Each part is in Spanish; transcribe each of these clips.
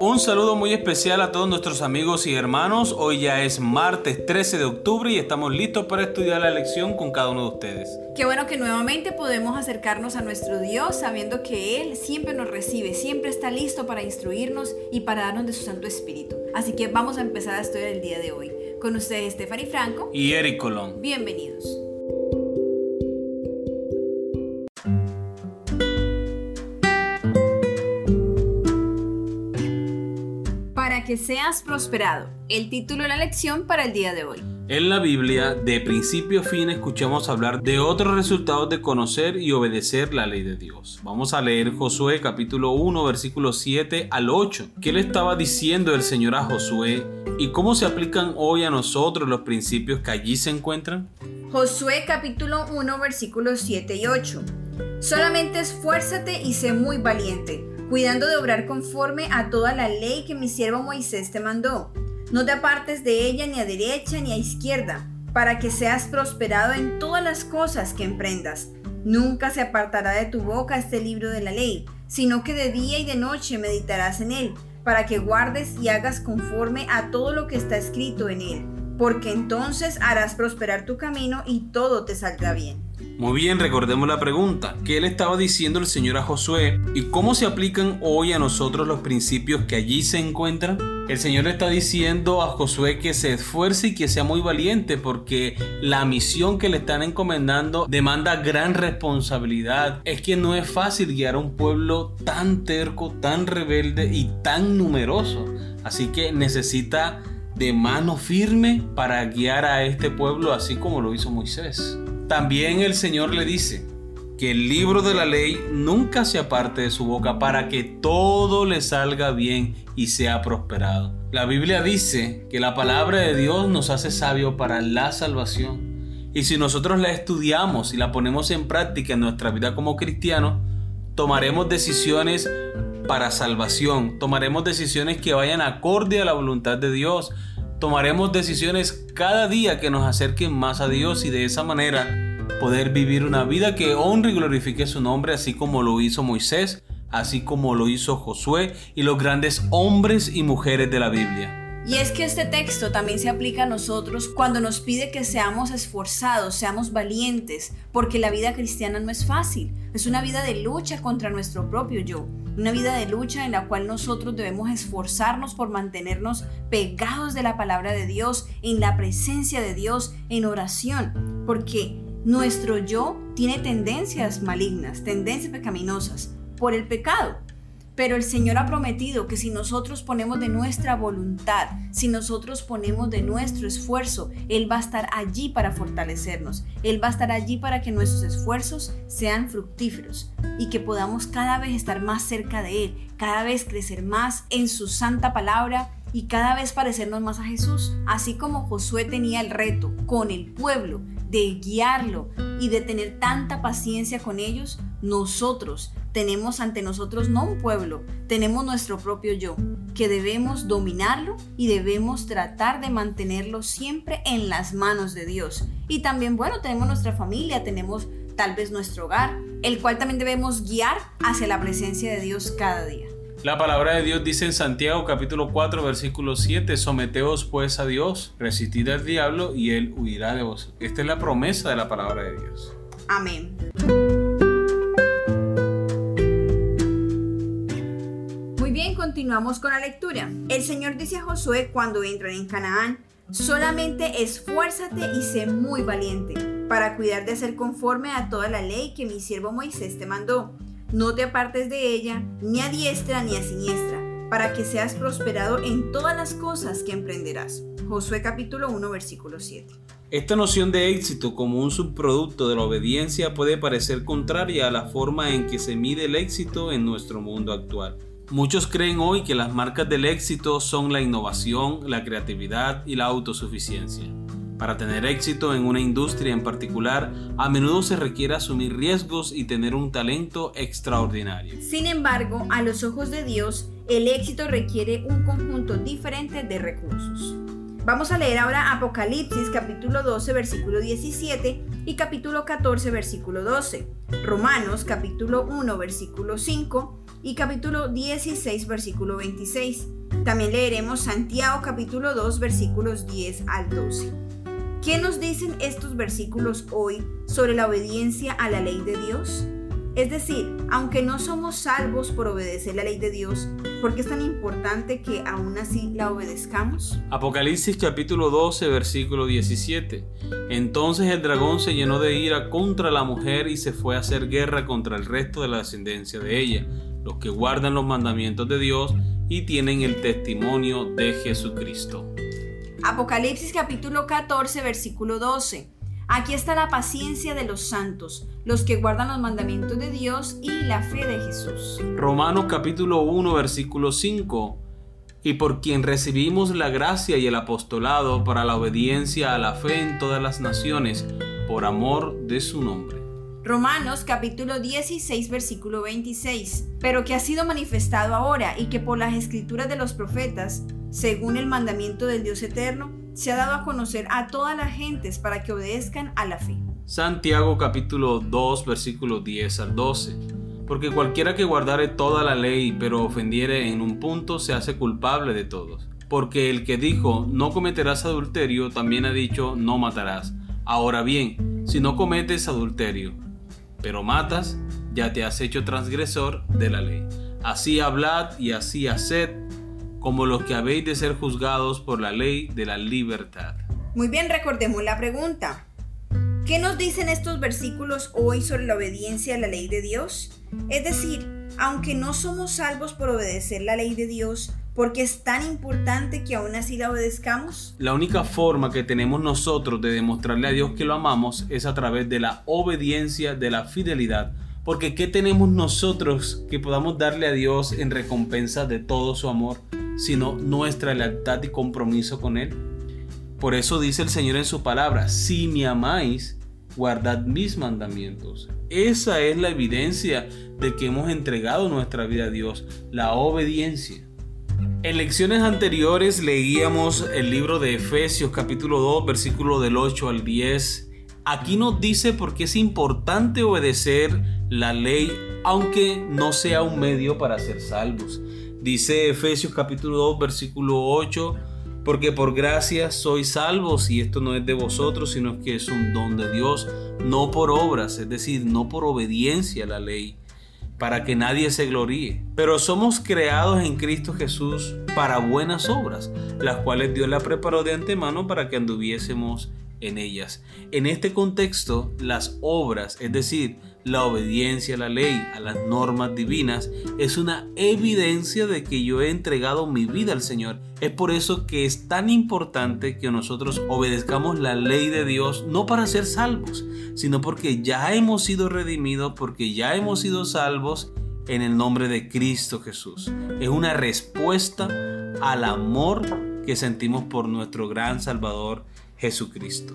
Un saludo muy especial a todos nuestros amigos y hermanos. Hoy ya es martes 13 de octubre y estamos listos para estudiar la lección con cada uno de ustedes. Qué bueno que nuevamente podemos acercarnos a nuestro Dios sabiendo que Él siempre nos recibe, siempre está listo para instruirnos y para darnos de su Santo Espíritu. Así que vamos a empezar a estudiar el día de hoy. Con ustedes Stephanie Franco y Eric Colón. Bienvenidos. Seas prosperado. El título de la lección para el día de hoy. En la Biblia, de principio a fin, escuchamos hablar de otros resultados de conocer y obedecer la ley de Dios. Vamos a leer Josué capítulo 1, versículos 7 al 8. ¿Qué le estaba diciendo el Señor a Josué y cómo se aplican hoy a nosotros los principios que allí se encuentran? Josué capítulo 1, versículos 7 y 8. Solamente esfuérzate y sé muy valiente cuidando de obrar conforme a toda la ley que mi siervo Moisés te mandó. No te apartes de ella ni a derecha ni a izquierda, para que seas prosperado en todas las cosas que emprendas. Nunca se apartará de tu boca este libro de la ley, sino que de día y de noche meditarás en él, para que guardes y hagas conforme a todo lo que está escrito en él, porque entonces harás prosperar tu camino y todo te saldrá bien. Muy bien, recordemos la pregunta. ¿Qué le estaba diciendo el Señor a Josué? ¿Y cómo se aplican hoy a nosotros los principios que allí se encuentran? El Señor le está diciendo a Josué que se esfuerce y que sea muy valiente porque la misión que le están encomendando demanda gran responsabilidad. Es que no es fácil guiar a un pueblo tan terco, tan rebelde y tan numeroso. Así que necesita de mano firme para guiar a este pueblo así como lo hizo Moisés. También el Señor le dice que el libro de la ley nunca se aparte de su boca para que todo le salga bien y sea prosperado. La Biblia dice que la palabra de Dios nos hace sabio para la salvación. Y si nosotros la estudiamos y la ponemos en práctica en nuestra vida como cristianos, tomaremos decisiones para salvación, tomaremos decisiones que vayan acorde a la voluntad de Dios, tomaremos decisiones cada día que nos acerquen más a Dios y de esa manera poder vivir una vida que honre y glorifique su nombre, así como lo hizo Moisés, así como lo hizo Josué y los grandes hombres y mujeres de la Biblia. Y es que este texto también se aplica a nosotros cuando nos pide que seamos esforzados, seamos valientes, porque la vida cristiana no es fácil, es una vida de lucha contra nuestro propio yo, una vida de lucha en la cual nosotros debemos esforzarnos por mantenernos pegados de la palabra de Dios, en la presencia de Dios, en oración, porque nuestro yo tiene tendencias malignas, tendencias pecaminosas por el pecado. Pero el Señor ha prometido que si nosotros ponemos de nuestra voluntad, si nosotros ponemos de nuestro esfuerzo, Él va a estar allí para fortalecernos. Él va a estar allí para que nuestros esfuerzos sean fructíferos y que podamos cada vez estar más cerca de Él, cada vez crecer más en su santa palabra y cada vez parecernos más a Jesús. Así como Josué tenía el reto con el pueblo de guiarlo y de tener tanta paciencia con ellos, nosotros tenemos ante nosotros no un pueblo, tenemos nuestro propio yo, que debemos dominarlo y debemos tratar de mantenerlo siempre en las manos de Dios. Y también, bueno, tenemos nuestra familia, tenemos tal vez nuestro hogar, el cual también debemos guiar hacia la presencia de Dios cada día. La palabra de Dios dice en Santiago capítulo 4 versículo 7, someteos pues a Dios, resistid al diablo y él huirá de vos. Esta es la promesa de la palabra de Dios. Amén. Continuamos con la lectura. El Señor dice a Josué cuando entran en Canaán, solamente esfuérzate y sé muy valiente para cuidar de hacer conforme a toda la ley que mi siervo Moisés te mandó no te apartes de ella, ni a diestra ni a siniestra, para que seas prosperado en todas las cosas que emprenderás. Josué capítulo 1 versículo 7. Esta noción de éxito como un subproducto de la obediencia puede parecer contraria a la forma en que se mide el éxito en nuestro mundo actual. Muchos creen hoy que las marcas del éxito son la innovación, la creatividad y la autosuficiencia. Para tener éxito en una industria en particular, a menudo se requiere asumir riesgos y tener un talento extraordinario. Sin embargo, a los ojos de Dios, el éxito requiere un conjunto diferente de recursos. Vamos a leer ahora Apocalipsis capítulo 12 versículo 17 y capítulo 14 versículo 12, Romanos capítulo 1 versículo 5 y capítulo 16 versículo 26. También leeremos Santiago capítulo 2 versículos 10 al 12. ¿Qué nos dicen estos versículos hoy sobre la obediencia a la ley de Dios? Es decir, aunque no somos salvos por obedecer la ley de Dios, ¿por qué es tan importante que aún así la obedezcamos? Apocalipsis capítulo 12, versículo 17. Entonces el dragón se llenó de ira contra la mujer y se fue a hacer guerra contra el resto de la descendencia de ella, los que guardan los mandamientos de Dios y tienen el testimonio de Jesucristo. Apocalipsis capítulo 14, versículo 12. Aquí está la paciencia de los santos, los que guardan los mandamientos de Dios y la fe de Jesús. Romanos capítulo 1 versículo 5. Y por quien recibimos la gracia y el apostolado para la obediencia a la fe en todas las naciones, por amor de su nombre. Romanos capítulo 16 versículo 26. Pero que ha sido manifestado ahora y que por las escrituras de los profetas, según el mandamiento del Dios eterno, se ha dado a conocer a todas las gentes para que obedezcan a la fe. Santiago capítulo 2 versículo 10 al 12. Porque cualquiera que guardare toda la ley pero ofendiere en un punto se hace culpable de todos. Porque el que dijo no cometerás adulterio también ha dicho no matarás. Ahora bien, si no cometes adulterio, pero matas, ya te has hecho transgresor de la ley. Así hablad y así haced como los que habéis de ser juzgados por la ley de la libertad. Muy bien, recordemos la pregunta. ¿Qué nos dicen estos versículos hoy sobre la obediencia a la ley de Dios? Es decir, aunque no somos salvos por obedecer la ley de Dios, ¿por qué es tan importante que aún así la obedezcamos? La única forma que tenemos nosotros de demostrarle a Dios que lo amamos es a través de la obediencia, de la fidelidad. Porque ¿qué tenemos nosotros que podamos darle a Dios en recompensa de todo su amor? sino nuestra lealtad y compromiso con Él. Por eso dice el Señor en su palabra, si me amáis, guardad mis mandamientos. Esa es la evidencia de que hemos entregado nuestra vida a Dios, la obediencia. En lecciones anteriores leíamos el libro de Efesios capítulo 2 versículo del 8 al 10. Aquí nos dice por qué es importante obedecer la ley aunque no sea un medio para ser salvos. Dice Efesios capítulo 2 versículo 8, porque por gracia sois salvos y esto no es de vosotros, sino que es un don de Dios, no por obras, es decir, no por obediencia a la ley, para que nadie se gloríe. Pero somos creados en Cristo Jesús para buenas obras, las cuales Dios la preparó de antemano para que anduviésemos en ellas. En este contexto, las obras, es decir, la obediencia a la ley, a las normas divinas, es una evidencia de que yo he entregado mi vida al Señor. Es por eso que es tan importante que nosotros obedezcamos la ley de Dios, no para ser salvos, sino porque ya hemos sido redimidos, porque ya hemos sido salvos en el nombre de Cristo Jesús. Es una respuesta al amor que sentimos por nuestro gran Salvador Jesucristo.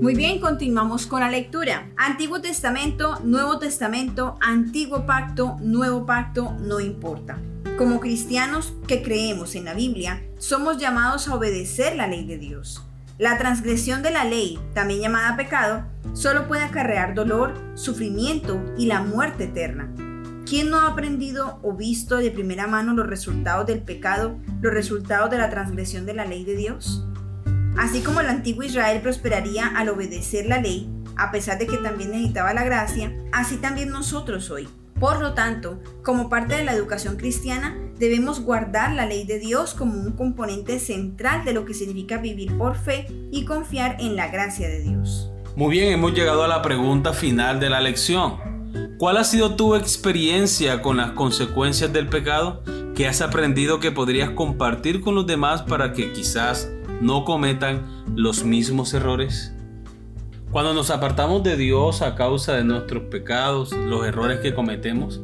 Muy bien, continuamos con la lectura. Antiguo Testamento, Nuevo Testamento, Antiguo Pacto, Nuevo Pacto, no importa. Como cristianos que creemos en la Biblia, somos llamados a obedecer la ley de Dios. La transgresión de la ley, también llamada pecado, solo puede acarrear dolor, sufrimiento y la muerte eterna. ¿Quién no ha aprendido o visto de primera mano los resultados del pecado, los resultados de la transgresión de la ley de Dios? Así como el antiguo Israel prosperaría al obedecer la ley, a pesar de que también necesitaba la gracia, así también nosotros hoy. Por lo tanto, como parte de la educación cristiana, debemos guardar la ley de Dios como un componente central de lo que significa vivir por fe y confiar en la gracia de Dios. Muy bien, hemos llegado a la pregunta final de la lección. ¿Cuál ha sido tu experiencia con las consecuencias del pecado? ¿Qué has aprendido que podrías compartir con los demás para que quizás no cometan los mismos errores? Cuando nos apartamos de Dios a causa de nuestros pecados, los errores que cometemos,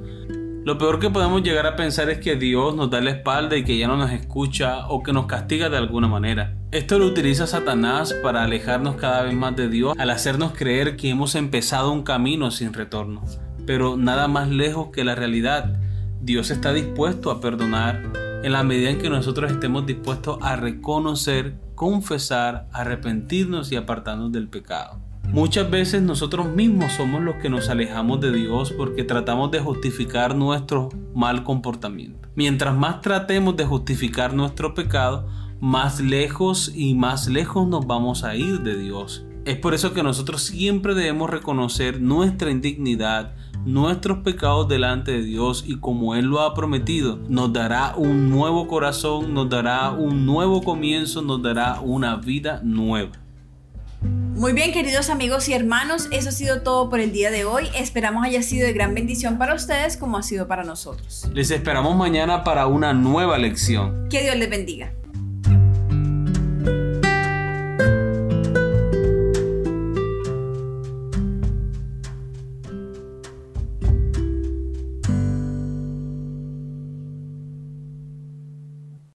lo peor que podemos llegar a pensar es que Dios nos da la espalda y que ya no nos escucha o que nos castiga de alguna manera. Esto lo utiliza Satanás para alejarnos cada vez más de Dios al hacernos creer que hemos empezado un camino sin retorno. Pero nada más lejos que la realidad. Dios está dispuesto a perdonar en la medida en que nosotros estemos dispuestos a reconocer, confesar, arrepentirnos y apartarnos del pecado. Muchas veces nosotros mismos somos los que nos alejamos de Dios porque tratamos de justificar nuestro mal comportamiento. Mientras más tratemos de justificar nuestro pecado, más lejos y más lejos nos vamos a ir de Dios. Es por eso que nosotros siempre debemos reconocer nuestra indignidad, nuestros pecados delante de Dios y como Él lo ha prometido, nos dará un nuevo corazón, nos dará un nuevo comienzo, nos dará una vida nueva. Muy bien, queridos amigos y hermanos, eso ha sido todo por el día de hoy. Esperamos haya sido de gran bendición para ustedes como ha sido para nosotros. Les esperamos mañana para una nueva lección. Que Dios les bendiga.